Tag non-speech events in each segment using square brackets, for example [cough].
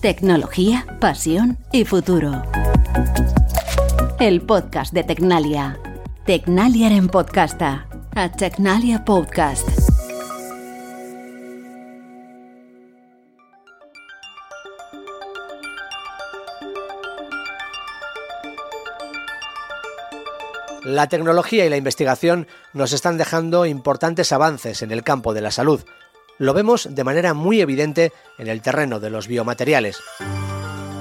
Tecnología, pasión y futuro. El podcast de Tecnalia. Tecnalia en podcasta. A Tecnalia Podcast. La tecnología y la investigación nos están dejando importantes avances en el campo de la salud. Lo vemos de manera muy evidente en el terreno de los biomateriales.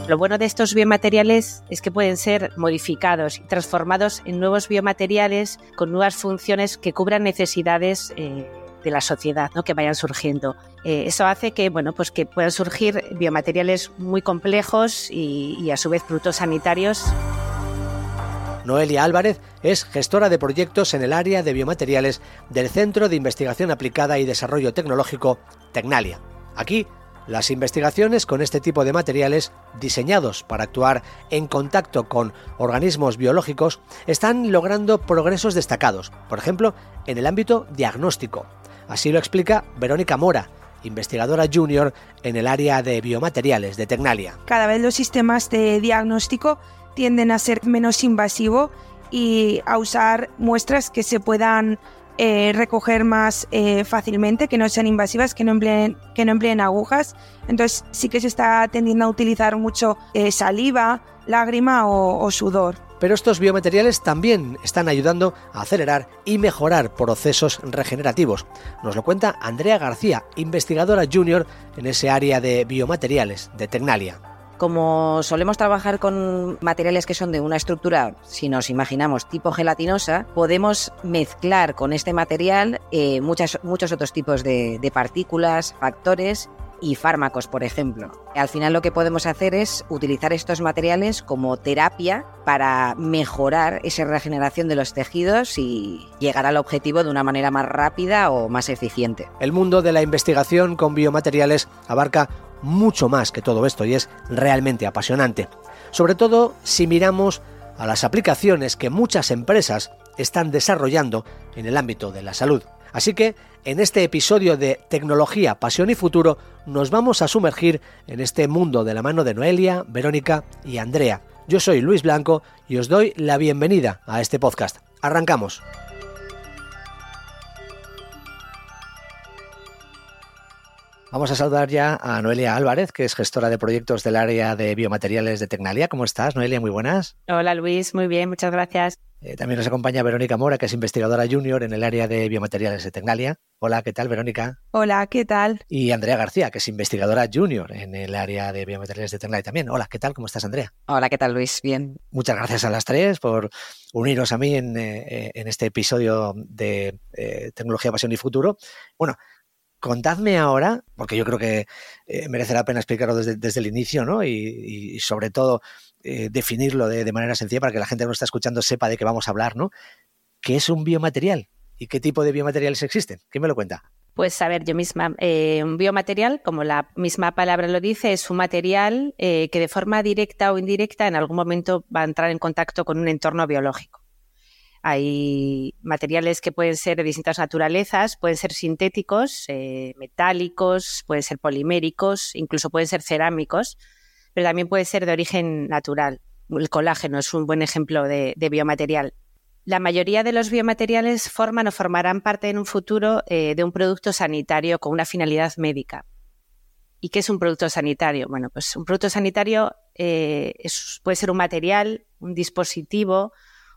Lo bueno de estos biomateriales es que pueden ser modificados y transformados en nuevos biomateriales con nuevas funciones que cubran necesidades eh, de la sociedad ¿no? que vayan surgiendo. Eh, eso hace que, bueno, pues que puedan surgir biomateriales muy complejos y, y a su vez productos sanitarios Noelia Álvarez es gestora de proyectos en el área de biomateriales del Centro de Investigación Aplicada y Desarrollo Tecnológico Tecnalia. Aquí, las investigaciones con este tipo de materiales diseñados para actuar en contacto con organismos biológicos están logrando progresos destacados, por ejemplo, en el ámbito diagnóstico. Así lo explica Verónica Mora, investigadora junior en el área de biomateriales de Tecnalia. Cada vez los sistemas de diagnóstico tienden a ser menos invasivo y a usar muestras que se puedan eh, recoger más eh, fácilmente, que no sean invasivas, que no, empleen, que no empleen agujas. Entonces sí que se está tendiendo a utilizar mucho eh, saliva, lágrima o, o sudor. Pero estos biomateriales también están ayudando a acelerar y mejorar procesos regenerativos. Nos lo cuenta Andrea García, investigadora junior en ese área de biomateriales de Tecnalia. Como solemos trabajar con materiales que son de una estructura, si nos imaginamos, tipo gelatinosa, podemos mezclar con este material eh, muchas, muchos otros tipos de, de partículas, factores y fármacos, por ejemplo. Al final lo que podemos hacer es utilizar estos materiales como terapia para mejorar esa regeneración de los tejidos y llegar al objetivo de una manera más rápida o más eficiente. El mundo de la investigación con biomateriales abarca mucho más que todo esto y es realmente apasionante. Sobre todo si miramos a las aplicaciones que muchas empresas están desarrollando en el ámbito de la salud. Así que en este episodio de Tecnología, Pasión y Futuro nos vamos a sumergir en este mundo de la mano de Noelia, Verónica y Andrea. Yo soy Luis Blanco y os doy la bienvenida a este podcast. Arrancamos. Vamos a saludar ya a Noelia Álvarez, que es gestora de proyectos del área de biomateriales de Tecnalia. ¿Cómo estás, Noelia? Muy buenas. Hola, Luis. Muy bien, muchas gracias. Eh, también nos acompaña Verónica Mora, que es investigadora junior en el área de biomateriales de Tecnalia. Hola, ¿qué tal, Verónica? Hola, ¿qué tal? Y Andrea García, que es investigadora junior en el área de biomateriales de Tecnalia también. Hola, ¿qué tal? ¿Cómo estás, Andrea? Hola, ¿qué tal, Luis? Bien. Muchas gracias a las tres por uniros a mí en, eh, en este episodio de eh, Tecnología, Pasión y Futuro. Bueno, contadme ahora, porque yo creo que eh, merece la pena explicarlo desde, el inicio, ¿no? Y, sobre todo eh, definirlo de, manera sencilla para que la gente que nos está escuchando sepa de qué vamos a hablar, ¿no? ¿Qué es un biomaterial? ¿Y qué tipo de biomateriales existen? ¿Quién me lo cuenta? Pues a ver, yo misma, eh, un biomaterial, como la misma palabra lo dice, es un material que de forma directa o indirecta en algún momento va a entrar en contacto con un entorno biológico. Hay materiales que pueden ser de distintas naturalezas, pueden ser sintéticos, eh, metálicos, pueden ser poliméricos, incluso pueden ser cerámicos, pero también puede ser de origen natural. El colágeno es un buen ejemplo de, biomaterial. La mayoría de los biomateriales forman o formarán parte en un futuro eh, de un producto sanitario con una finalidad médica. ¿Y qué es un producto sanitario? Bueno, pues un producto sanitario eh, puede ser un material, un dispositivo,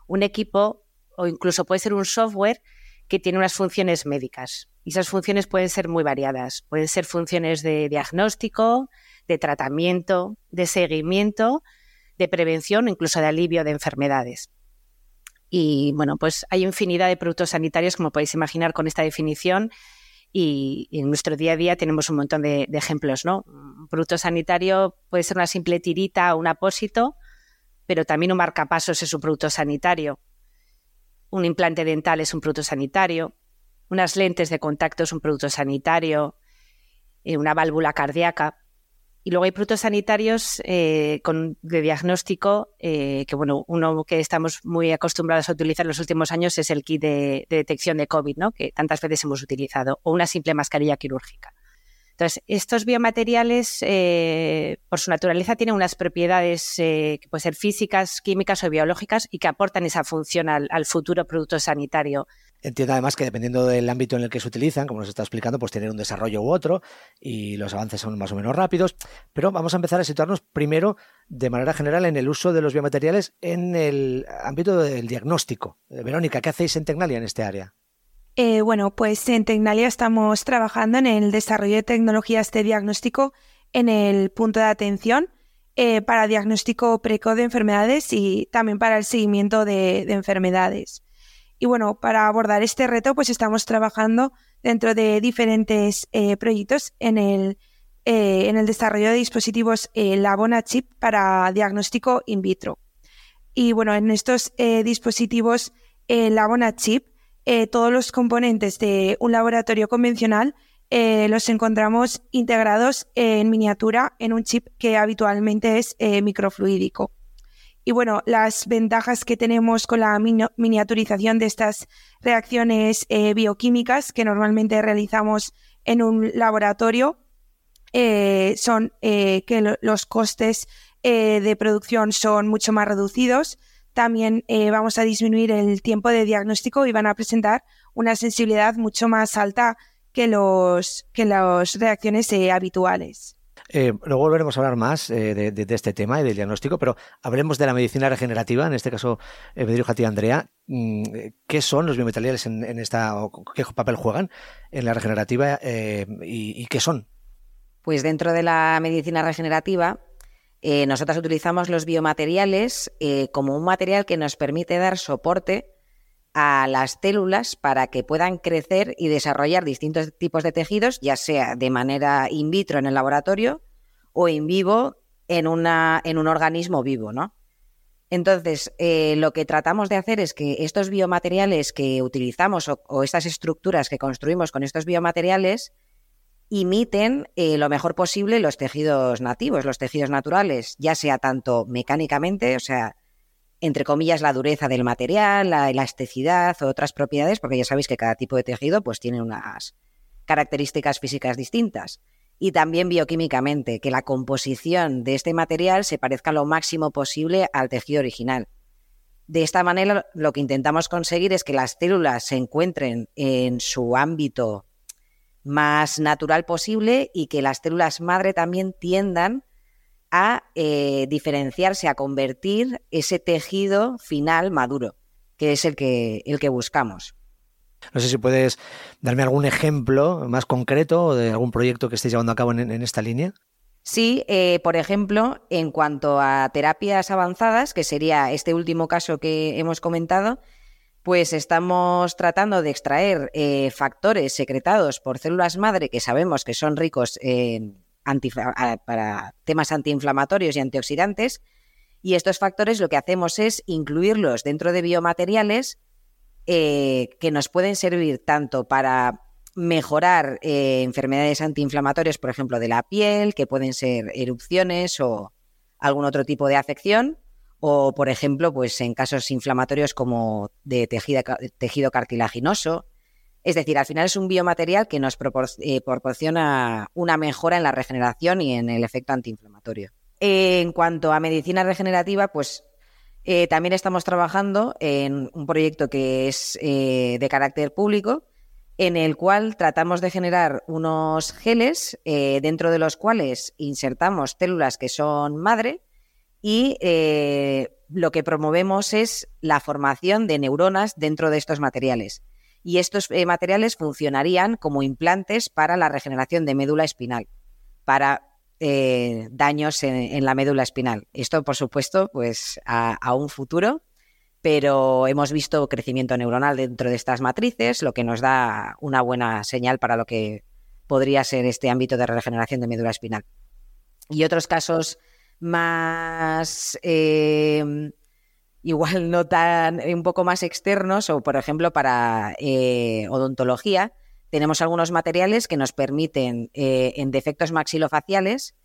un equipo o incluso puede ser un software que tiene unas funciones médicas. Y esas funciones pueden ser muy variadas. Pueden ser funciones de diagnóstico, de tratamiento, de seguimiento, de prevención incluso de alivio de enfermedades. Y bueno, pues hay infinidad de productos sanitarios, como podéis imaginar con esta definición, y, en nuestro día a día tenemos un montón de, de, ejemplos, ¿no? Un producto sanitario puede ser una simple tirita o un apósito, pero también un marcapasos es un producto sanitario un implante dental es un producto sanitario, unas lentes de contacto es un producto sanitario, eh, una válvula cardíaca. Y luego hay productos sanitarios eh, de diagnóstico, eh, que bueno, uno que estamos muy acostumbrados a utilizar en los últimos años es el kit de, de detección de COVID, ¿no? que tantas veces hemos utilizado, o una simple mascarilla quirúrgica. Entonces, estos biomateriales, eh, por su naturaleza, tienen unas propiedades eh, que pueden ser físicas, químicas o biológicas y que aportan esa función al, futuro producto sanitario. Entiendo además que dependiendo del ámbito en el que se utilizan, como nos está explicando, pues tienen un desarrollo u otro y los avances son más o menos rápidos. Pero vamos a empezar a situarnos primero de manera general en el uso de los biomateriales en el ámbito del diagnóstico. Verónica, ¿qué hacéis en Tecnalia en este área? Eh, bueno, pues en Tecnalia estamos trabajando en el desarrollo de tecnologías de diagnóstico en el punto de atención eh, para diagnóstico precoz de enfermedades y también para el seguimiento de, enfermedades. Y bueno, para abordar este reto, pues estamos trabajando dentro de diferentes eh, proyectos en el, en el desarrollo de dispositivos Labona Chip para diagnóstico in vitro. Y bueno, en estos dispositivos Labona Chip eh, todos los componentes de un laboratorio convencional eh, los encontramos integrados en miniatura en un chip que habitualmente es eh, microfluídico. Y bueno, las ventajas que tenemos con la miniaturización de estas reacciones bioquímicas que normalmente realizamos en un laboratorio son que los costes de producción son mucho más reducidos, también eh, vamos a disminuir el tiempo de diagnóstico y van a presentar una sensibilidad mucho más alta que, los, que las reacciones eh, habituales. Eh, luego volveremos a hablar más de, este tema y del diagnóstico, pero hablemos de la medicina regenerativa. En este caso, me dirijo a ti, Andrea. Mm, ¿Qué son los biomateriales en, esta, qué papel juegan en la regenerativa y qué son? Pues dentro de la medicina regenerativa eh, nosotras utilizamos los biomateriales eh, como un material que nos permite dar soporte a las células para que puedan crecer y desarrollar distintos tipos de tejidos, ya sea de manera in vitro en el laboratorio o in vivo en, un organismo vivo, ¿no? Entonces, eh, lo que tratamos de hacer es que estos biomateriales que utilizamos o estas estructuras que construimos con estos biomateriales imiten eh, lo mejor posible los tejidos nativos, los tejidos naturales, ya sea tanto mecánicamente, o sea, entre comillas, la dureza del material, la elasticidad o otras propiedades, porque ya sabéis que cada tipo de tejido pues tiene unas características físicas distintas. Y también bioquímicamente, que la composición de este material se parezca lo máximo posible al tejido original. De esta manera, lo que intentamos conseguir es que las células se encuentren en su ámbito más natural posible y que las células madre también tiendan a eh, diferenciarse, a convertir ese tejido final maduro, que es el que, el que buscamos. No sé si puedes darme algún ejemplo más concreto de algún proyecto que estéis llevando a cabo en, esta línea. Sí, eh, por ejemplo, en cuanto a terapias avanzadas, que sería este último caso que hemos comentado, pues estamos tratando de extraer eh, factores secretados por células madre que sabemos que son ricos en para temas antiinflamatorios y antioxidantes. Y estos factores lo que hacemos es incluirlos dentro de biomateriales eh, que nos pueden servir tanto para mejorar eh, enfermedades antiinflamatorias, por ejemplo, de la piel, que pueden ser erupciones o algún otro tipo de afección, o, por ejemplo, pues en casos inflamatorios como de tejido, cartilaginoso. Es decir, al final es un biomaterial que nos eh, proporciona una mejora en la regeneración y en el efecto antiinflamatorio. En cuanto a medicina regenerativa, pues eh, también estamos trabajando en un proyecto que es eh, de carácter público, en el cual tratamos de generar unos geles dentro de los cuales insertamos células que son madre y eh, lo que promovemos es la formación de neuronas dentro de estos materiales. Y estos eh, materiales funcionarían como implantes para la regeneración de médula espinal, para eh, daños en, la médula espinal. Esto, por supuesto, pues a, un futuro, pero hemos visto crecimiento neuronal dentro de estas matrices, lo que nos da una buena señal para lo que podría ser este ámbito de regeneración de médula espinal. Y otros casos más em, igual no tan un poco más externos o por ejemplo para eh, odontología tenemos algunos materiales que nos permiten eh, en defectos maxilofaciales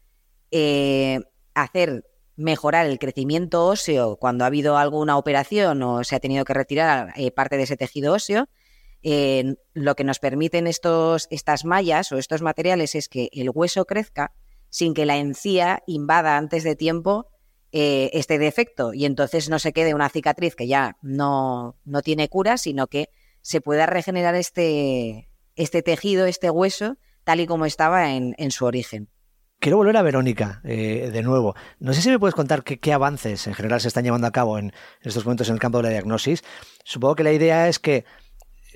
eh, hacer mejorar el crecimiento óseo cuando ha habido alguna operación o se ha tenido que retirar parte de ese tejido óseo. Lo que nos permiten estos, estas mallas o estos materiales es que el hueso crezca sin que la encía invada antes de tiempo eh, este defecto y entonces no se quede una cicatriz que ya no, no tiene cura, sino que se pueda regenerar este, este tejido, este hueso, tal y como estaba en, en su origen. Quiero volver a Verónica eh, de nuevo. No sé si me puedes contar qué, avances en general se están llevando a cabo en estos momentos en el campo de la diagnosis. Supongo que la idea es que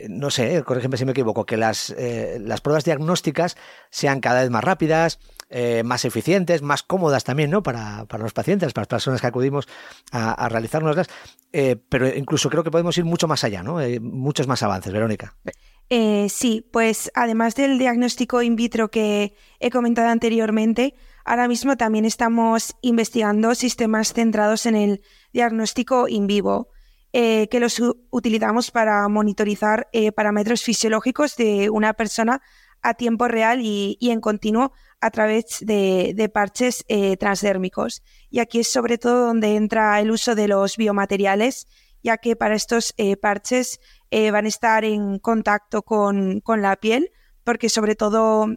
no sé, corrígeme si me equivoco, que las, eh, las pruebas diagnósticas sean cada vez más rápidas, eh, más eficientes, más cómodas también, ¿no? Para, los pacientes, para las personas que acudimos a, a. Eh, pero incluso creo que podemos ir mucho más allá, ¿no? muchos más avances, Verónica. sí, pues además del diagnóstico in vitro que he comentado anteriormente, ahora mismo también estamos investigando sistemas centrados en el diagnóstico in vivo. Eh, que los utilizamos para monitorizar eh, parámetros fisiológicos de una persona a tiempo real y, en continuo a través de, parches eh, transdérmicos. Y aquí es sobre todo donde entra el uso de los biomateriales, ya que para estos parches van a estar en contacto con, con la piel, porque sobre todo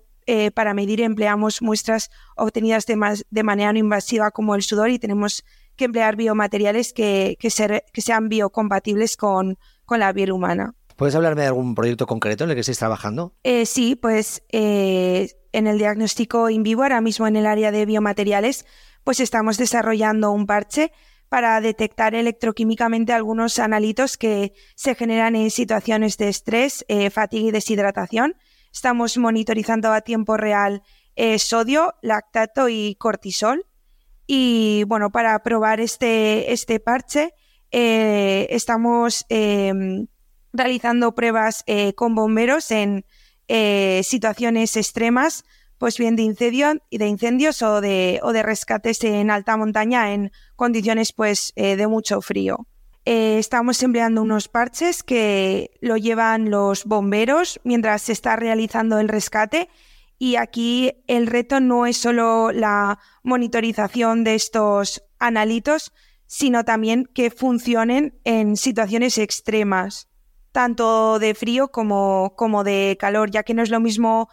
para medir empleamos muestras obtenidas de, de manera no invasiva como el sudor y tenemos que emplear biomateriales que, que, sean biocompatibles con, con, la piel humana. ¿Puedes hablarme de algún proyecto concreto en el que estéis trabajando? Eh, sí, pues eh, en el diagnóstico in vivo, ahora mismo en el área de biomateriales, pues estamos desarrollando un parche para detectar electroquímicamente algunos analitos que se generan en situaciones de estrés, eh, fatiga y deshidratación. Estamos monitorizando a tiempo real sodio, lactato y cortisol y bueno, para probar este, este parche, eh, estamos em, realizando pruebas eh, con bomberos en eh, situaciones extremas, pues bien de, incendio, de incendios o de, rescates en alta montaña en condiciones pues de mucho frío. estamos empleando unos parches que lo llevan los bomberos mientras se está realizando el rescate y aquí el reto no es solo la monitorización de estos analitos, sino también que funcionen en situaciones extremas, tanto de frío como, como de calor, ya que no es lo mismo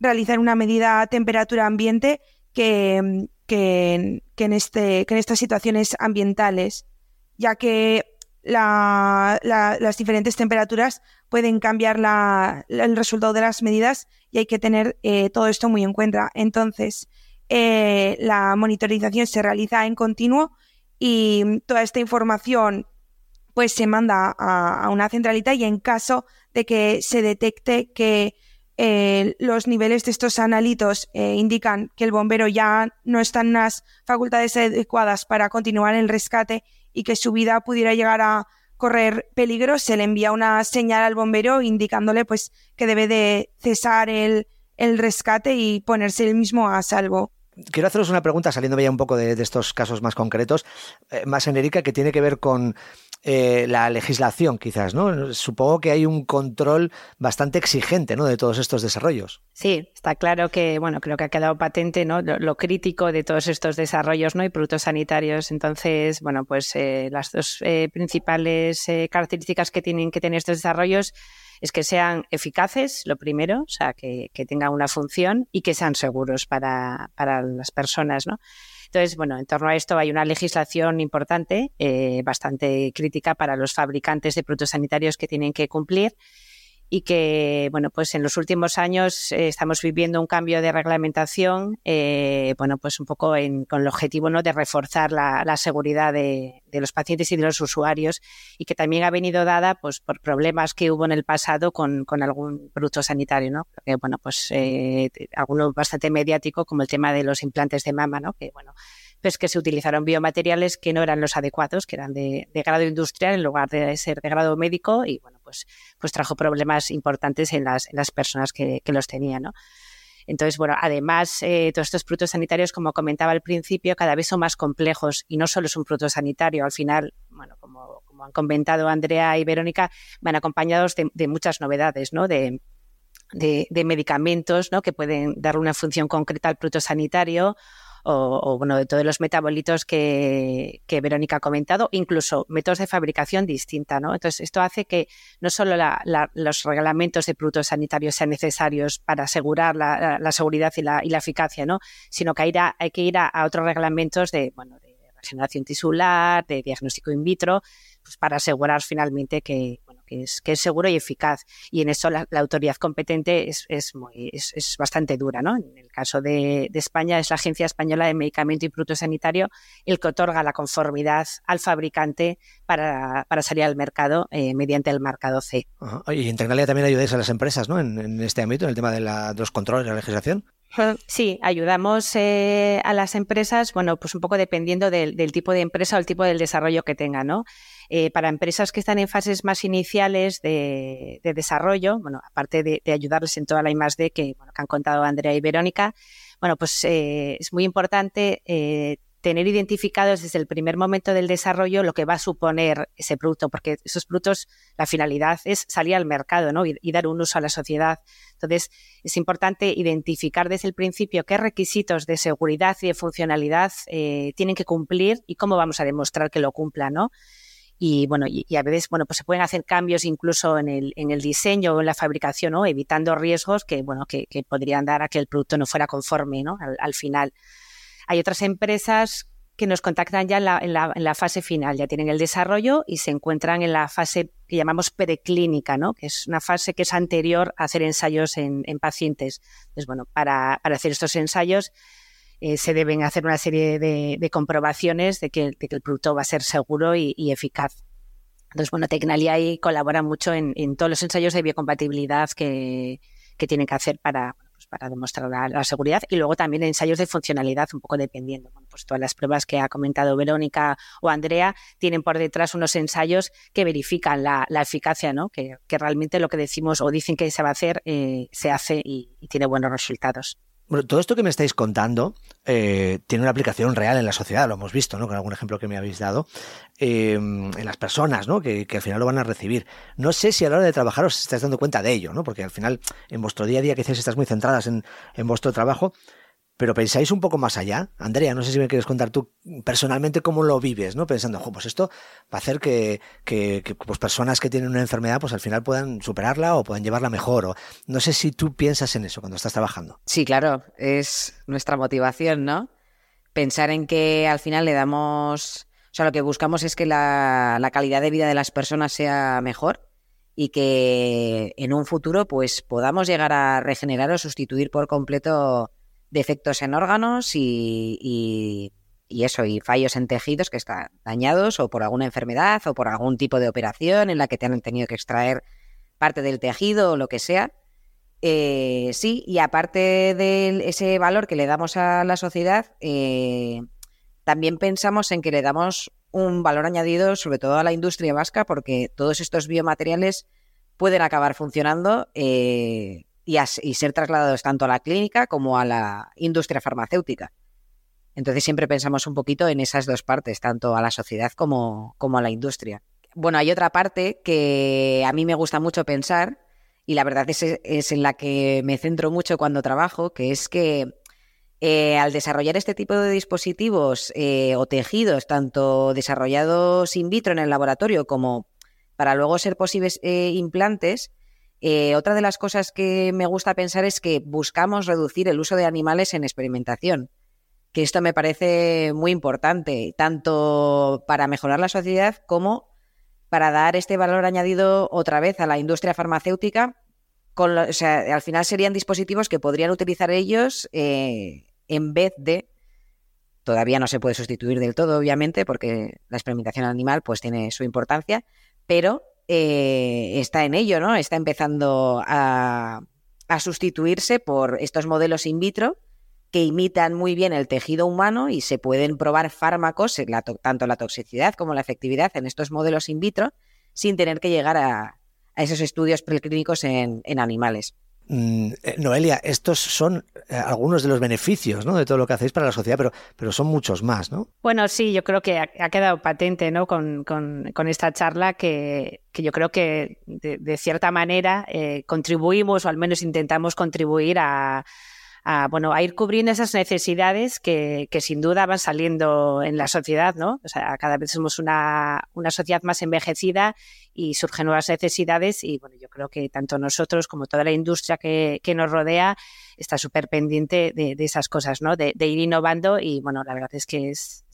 realizar una medida a temperatura ambiente que, que, en, este, que en estas situaciones ambientales, ya que las diferentes temperaturas pueden cambiar el resultado de las medidas y hay que tener eh, todo esto muy en cuenta. Entonces, eh, la monitorización se realiza en continuo y toda esta información pues se manda a, una centralita y en caso de que se detecte que eh, los niveles de estos analitos indican que el bombero ya no está en unas facultades adecuadas para continuar el rescate y que su vida pudiera llegar a correr peligro, se le envía una señal al bombero indicándole pues que debe de cesar el, rescate y ponerse él mismo a salvo. Quiero haceros una pregunta, saliendo ya un poco de, estos casos más concretos, eh, más genérica, que tiene que ver con eh, la legislación, quizás, ¿no? Supongo que hay un control bastante exigente, ¿no? De todos estos desarrollos. Sí, está claro que, bueno, creo que ha quedado patente, ¿no? Lo, crítico de todos estos desarrollos, ¿no? Y productos sanitarios. Entonces, bueno, pues eh, las dos principales características que tienen que tener estos desarrollos es que sean eficaces, lo primero, o sea, que, tengan una función y que sean seguros para, para, las personas, ¿no? Entonces, bueno, en torno a esto hay una legislación importante, eh, bastante crítica para los fabricantes de productos sanitarios que tienen que cumplir y que, bueno, pues en los últimos años eh, estamos viviendo un cambio de reglamentación, eh, bueno, pues un poco con el objetivo ¿no? de reforzar la, seguridad de, los pacientes y de los usuarios y que también ha venido dada pues por problemas que hubo en el pasado con, algún producto sanitario, ¿no? Que, bueno, pues eh, alguno bastante mediático como el tema de los implantes de mama, ¿no? Que, bueno, pues que se utilizaron biomateriales que no eran los adecuados, que eran de, grado industrial en lugar de ser de grado médico y bueno, pues, pues trajo problemas importantes en las, en las personas que, los tenían, ¿no? Entonces, bueno, además, eh, todos estos productos sanitarios, como comentaba al principio, cada vez son más complejos y no solo es un producto sanitario. Al final, bueno, como, como han comentado Andrea y Verónica, van acompañados de, de muchas novedades, ¿no? De, de, de, medicamentos ¿no? que pueden dar una función concreta al producto sanitario o, bueno, de todos los metabolitos que, Verónica ha comentado, incluso métodos de fabricación distinta, ¿no? Entonces, esto hace que no solo los reglamentos de productos sanitarios sean necesarios para asegurar la, seguridad y la, eficacia, ¿no? Sino que hay, hay que ir a, otros reglamentos de, bueno, de regeneración tisular, de diagnóstico in vitro, pues para asegurar finalmente que, que es, que es seguro y eficaz. Y en eso la, autoridad competente es, es, muy, es, bastante dura. ¿no? En el caso de, España es la Agencia Española de Medicamento y Producto Sanitario el que otorga la conformidad al fabricante para, para salir al mercado eh, mediante el marcado C. Y en Tecnalia también ayudáis a las empresas ¿no? en, este ámbito, en el tema de, la, de los controles, de la legislación. Sí, ayudamos eh, a las empresas, bueno, pues un poco dependiendo del, tipo de empresa o el tipo del desarrollo que tengan, ¿no? Eh, para empresas que están en fases más iniciales de, desarrollo, bueno, aparte de, ayudarles en toda la I+.D. que, bueno, que han contado Andrea y Verónica, bueno, pues eh, es muy importante eh, tener identificados desde el primer momento del desarrollo lo que va a suponer ese producto, porque esos productos, la finalidad es salir al mercado ¿no? y, dar un uso a la sociedad. Entonces, es importante identificar desde el principio qué requisitos de seguridad y de funcionalidad tienen que cumplir y cómo vamos a demostrar que lo cumplan, ¿no? y bueno, y, a veces, bueno, pues se pueden hacer cambios incluso en el, en el diseño o en la fabricación, ¿no? Evitando riesgos que, bueno, que, podrían dar a que el producto no fuera conforme, ¿no? Al, final. Hay otras empresas que nos contactan ya en la, en, la, fase final, ya tienen el desarrollo y se encuentran en la fase que llamamos preclínica, ¿no? que es una fase que es anterior a hacer ensayos en, en pacientes. Entonces, bueno, para, para hacer estos ensayos eh, se deben hacer una serie de, comprobaciones de que, el producto va a ser seguro y, eficaz. Entonces, bueno, Tecnalia ahí colabora mucho en, todos los ensayos de biocompatibilidad que, que tienen que hacer para, pues para demostrar la, seguridad y luego también ensayos de funcionalidad, un poco dependiendo. pues todas las pruebas que ha comentado Verónica o Andrea tienen por detrás unos ensayos que verifican la, eficacia, ¿no? Que, realmente lo que decimos o dicen que se va a hacer, eh, se hace y tiene buenos resultados. Bueno, todo esto que me estáis contando eh, tiene una aplicación real en la sociedad, lo hemos visto, ¿no? Con algún ejemplo que me habéis dado, eh, en las personas, ¿no? Que, al final lo van a recibir. No sé si a la hora de trabajar os estáis dando cuenta de ello, ¿no? Porque al final, en vuestro día a día, quizás estás muy centradas en, en vuestro trabajo, pero pensáis un poco más allá. Andrea, no sé si me quieres contar tú personalmente cómo lo vives, ¿no? Pensando, pues esto va a hacer que, pues personas que tienen una enfermedad, pues al final puedan superarla o puedan llevarla mejor. O, no sé si tú piensas en eso cuando estás trabajando. Sí, claro, es nuestra motivación, ¿no? Pensar en que al final le damos. O sea, lo que buscamos es que la, la calidad de vida de las personas sea mejor y que en un futuro, pues podamos llegar a regenerar o sustituir por completo defectos en órganos y, eso, y fallos en tejidos que están dañados o por alguna enfermedad o por algún tipo de operación en la que te han tenido que extraer parte del tejido o lo que sea. Eh, sí, y aparte de ese valor que le damos a la sociedad, eh, también pensamos en que le damos un valor añadido sobre todo a la industria vasca porque todos estos biomateriales pueden acabar funcionando eh, y, ser trasladados tanto a la clínica como a la industria farmacéutica. Entonces siempre pensamos un poquito en esas dos partes, tanto a la sociedad como, como a la industria. Bueno, hay otra parte que a mí me gusta mucho pensar y la verdad es, es en la que me centro mucho cuando trabajo, que es que eh, al desarrollar este tipo de dispositivos eh, o tejidos, tanto desarrollados in vitro en el laboratorio como para luego ser posibles eh, implantes, eh, otra de las cosas que me gusta pensar es que buscamos reducir el uso de animales en experimentación, que esto me parece muy importante, tanto para mejorar la sociedad como para dar este valor añadido otra vez a la industria farmacéutica. O sea, al final serían dispositivos que podrían utilizar ellos eh, en vez de todavía no se puede sustituir del todo, obviamente, porque la experimentación animal pues tiene su importancia, pero eh, está en ello, ¿no? Está empezando a, sustituirse por estos modelos in vitro que imitan muy bien el tejido humano y se pueden probar fármacos, tanto la toxicidad como la efectividad en estos modelos in vitro, sin tener que llegar a, esos estudios preclínicos en animales. Mm, eh, Noelia, estos son eh, algunos de los beneficios ¿no? de todo lo que hacéis para la sociedad, pero, pero son muchos más, ¿no? Bueno, sí, yo creo que ha, quedado patente ¿no? con, esta charla que, yo creo que de, cierta manera eh, contribuimos, o al menos intentamos contribuir a, a, bueno, a ir cubriendo esas necesidades que, que, sin duda van saliendo en la sociedad, ¿no? O sea, cada vez somos una, una sociedad más envejecida y surgen nuevas necesidades y, bueno, yo creo que tanto nosotros como toda la industria que, que nos rodea está súper pendiente de, de, esas cosas, ¿no? De, de, ir innovando y, bueno, la verdad es que es,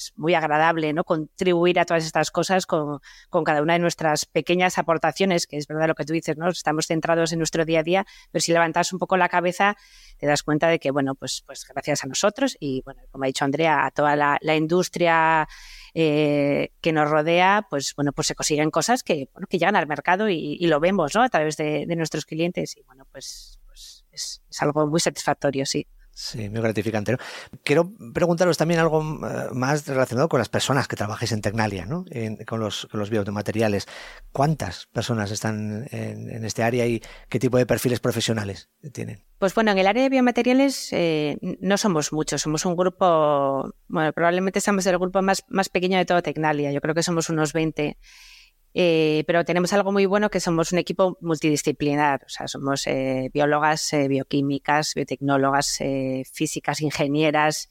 es muy agradable, ¿no? Contribuir a todas estas cosas con, con, cada una de nuestras pequeñas aportaciones, que es verdad lo que tú dices, ¿no? Estamos centrados en nuestro día a día, pero si levantas un poco la cabeza te das cuenta de que, bueno, pues, pues gracias a nosotros y, bueno, como ha dicho Andrea, a toda la, industria eh, que nos rodea, pues, bueno, pues se consiguen cosas que, bueno, que llegan al mercado y, lo vemos, ¿no? A través de, nuestros clientes y, bueno, pues, pues es, es algo muy satisfactorio, sí. Sí, muy gratificante. Quiero preguntaros también algo más relacionado con las personas que trabajáis en Tecnalia, ¿no? En, con, los, con los biomateriales. ¿Cuántas personas están en, este área y qué tipo de perfiles profesionales tienen? Pues bueno, en el área de biomateriales eh, no somos muchos, somos un grupo, bueno, probablemente somos el grupo más, más pequeño de toda Tecnalia, yo creo que somos unos 20. Eh, pero tenemos algo muy bueno que somos un equipo multidisciplinar, o sea, somos eh, biólogas, eh, bioquímicas, biotecnólogas, eh, físicas, ingenieras.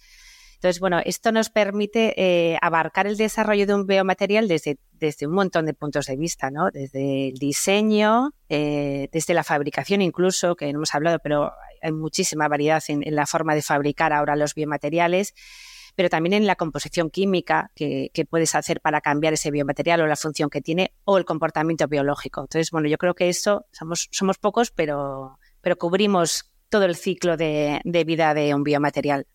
Entonces, bueno, esto nos permite eh, abarcar el desarrollo de un biomaterial desde, desde un montón de puntos de vista, ¿no? Desde el diseño, desde la fabricación incluso, que no hemos hablado, pero hay muchísima variedad en la forma de fabricar ahora los biomateriales pero también en la composición química que, que, puedes hacer para cambiar ese biomaterial o la función que tiene o el comportamiento biológico. Entonces, bueno, yo creo que eso somos, somos pocos, pero, pero cubrimos todo el ciclo de, de vida de un biomaterial.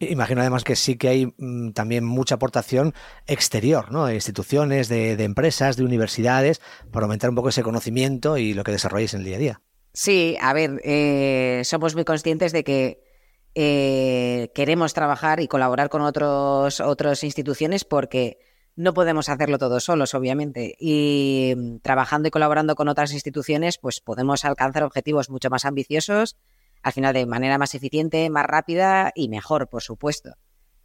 Imagino además que sí que hay mmm, también mucha aportación exterior, ¿no? De instituciones, de, de, empresas, de universidades, para aumentar un poco ese conocimiento y lo que desarrolláis en el día a día. Sí, a ver, eh, somos muy conscientes de que eh, queremos trabajar y colaborar con otros, otras instituciones porque no podemos hacerlo todos solos, obviamente. Y mm, trabajando y colaborando con otras instituciones, pues podemos alcanzar objetivos mucho más ambiciosos, al final de manera más eficiente, más rápida y mejor, por supuesto.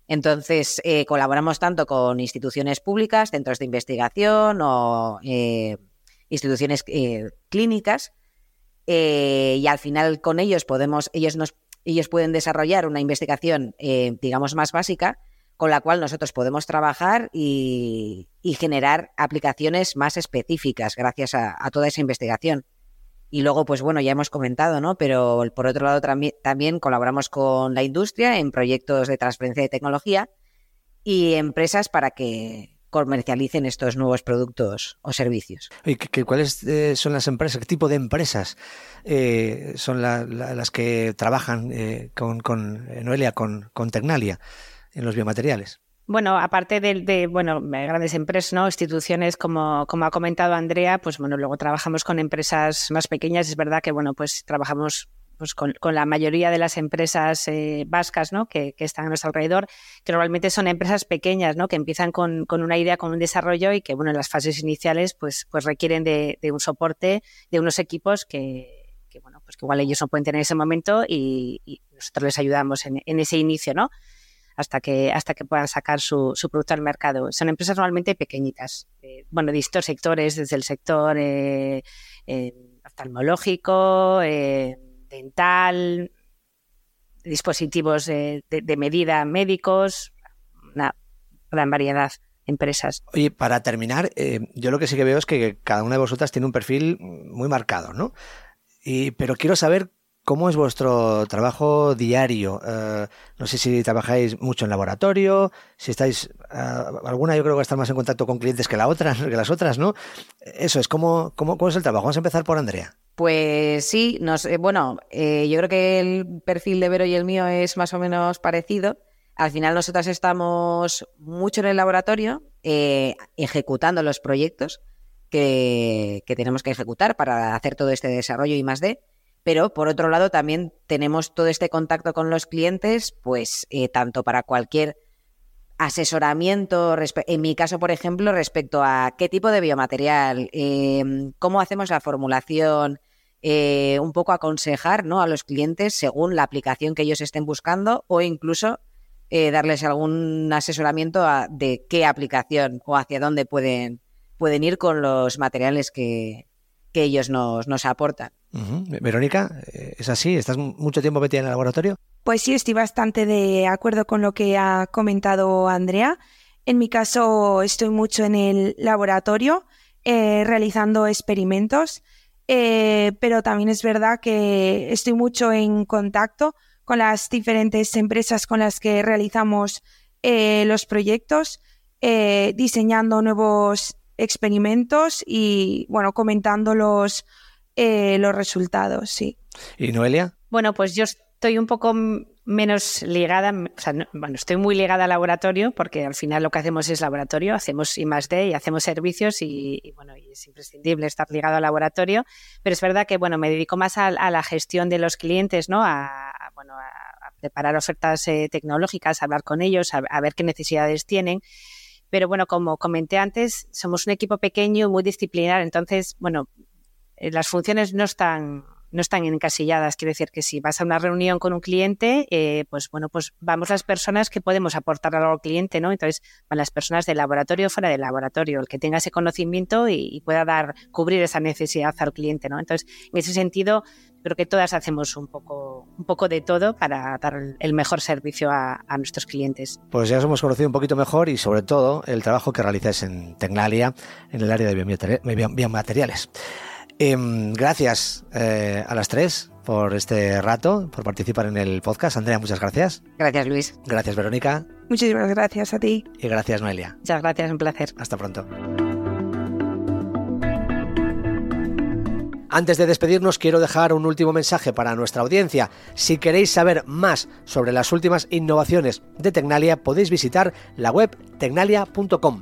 Entonces, eh, colaboramos tanto con instituciones públicas, centros de investigación o eh, instituciones eh, clínicas, eh, y al final con ellos podemos, ellos nos ellos pueden desarrollar una investigación, eh, digamos, más básica, con la cual nosotros podemos trabajar y, generar aplicaciones más específicas gracias a, a, toda esa investigación. Y luego, pues bueno, ya hemos comentado, ¿no? Pero por otro lado también, también colaboramos con la industria en proyectos de transferencia de tecnología y empresas para que comercialicen estos nuevos productos o servicios. ¿Y qué, cuáles eh, son las empresas? ¿Qué tipo de empresas eh, son la, la, las que trabajan eh, con, con Noelia, con, con Tecnalia en los biomateriales? Bueno, aparte de, de, bueno, grandes empresas, ¿no? instituciones como, como ha comentado Andrea, pues bueno, luego trabajamos con empresas más pequeñas. Es verdad que bueno, pues trabajamos pues con, la mayoría de las empresas eh, vascas ¿no? que, están a nuestro alrededor, que normalmente son empresas pequeñas, ¿no? que empiezan con, una idea, con un desarrollo y que bueno, en las fases iniciales pues, pues requieren de, un soporte, de unos equipos que, bueno, pues que igual ellos no pueden tener en ese momento y, nosotros les ayudamos en, ese inicio, ¿no? Hasta que, hasta que puedan sacar su, producto al mercado. Son empresas normalmente pequeñitas, eh, bueno, de distintos sectores, desde el sector eh, eh, oftalmológico, dental, dispositivos de, de, medida médicos, una gran variedad empresas. Oye, para terminar, eh, yo lo que sí que veo es que cada una de vosotras tiene un perfil muy marcado, ¿no? Y, pero quiero saber ¿Cómo es vuestro trabajo diario? Uh, no sé si trabajáis mucho en laboratorio, si estáis, uh, alguna yo creo que está más en contacto con clientes que, la otra, [laughs] que las otras, ¿no? Eso es, ¿cómo, cómo, cómo es el trabajo? Vamos a empezar por Andrea. Pues sí, nos, bueno, eh, yo creo que el perfil de Vero y el mío es más o menos parecido. Al final nosotras estamos mucho en el laboratorio, eh, ejecutando los proyectos que, tenemos que ejecutar para hacer todo este desarrollo y más de pero por otro lado también tenemos todo este contacto con los clientes, pues eh, tanto para cualquier asesoramiento, en mi caso, por ejemplo, respecto a qué tipo de biomaterial, eh, cómo hacemos la formulación, eh, un poco aconsejar ¿no? a los clientes según la aplicación que ellos estén buscando o incluso eh, darles algún asesoramiento a, de qué aplicación o hacia dónde pueden, pueden ir con los materiales que, que ellos nos, nos aportan. Verónica, ¿es así? ¿Estás mucho tiempo metida en el laboratorio? Pues sí, estoy bastante de acuerdo con lo que ha comentado Andrea. En mi caso, estoy mucho en el laboratorio eh, realizando experimentos, eh, pero también es verdad que estoy mucho en contacto con las diferentes empresas con las que realizamos los proyectos, diseñando nuevos experimentos y, bueno, comentando los, eh, los resultados, sí. ¿Y Noelia? Bueno, pues yo estoy un poco menos ligada, o sea, bueno, estoy muy ligada al laboratorio porque al final lo que hacemos es laboratorio, hacemos I más D y hacemos servicios y, bueno, y es imprescindible estar ligado al laboratorio, pero es verdad que bueno, me dedico más a, la gestión de los clientes, ¿no? A, bueno, a, preparar ofertas eh, tecnológicas, a hablar con ellos, a ver qué necesidades tienen. Pero bueno, como comenté antes, somos un equipo pequeño, muy disciplinar, entonces, bueno, eh, las funciones no están no están encasilladas. Quiero decir que si vas a una reunión con un cliente, eh, pues bueno, pues vamos las personas que podemos aportar algo al cliente, ¿no? Entonces van las personas del laboratorio fuera del laboratorio, el que tenga ese conocimiento y, pueda dar, cubrir esa necesidad al cliente, ¿no? Entonces, en ese sentido, creo que todas hacemos un poco, un poco de todo para dar el mejor servicio a, nuestros clientes. Pues ya os hemos conocido un poquito mejor y sobre todo el trabajo que realizáis en Tecnalia, en el área de biomateriales. Em, gracias eh, a las tres por este rato, por participar en el podcast. Andrea, muchas gracias. Gracias, Luis. Gracias, Verónica. Muchísimas gracias a ti. Y gracias, Noelia. Muchas gracias, un placer. Hasta pronto. Antes de despedirnos quiero dejar un último mensaje para nuestra audiencia. Si queréis saber más sobre las últimas innovaciones de Tecnalia podéis visitar la web tecnalia.com.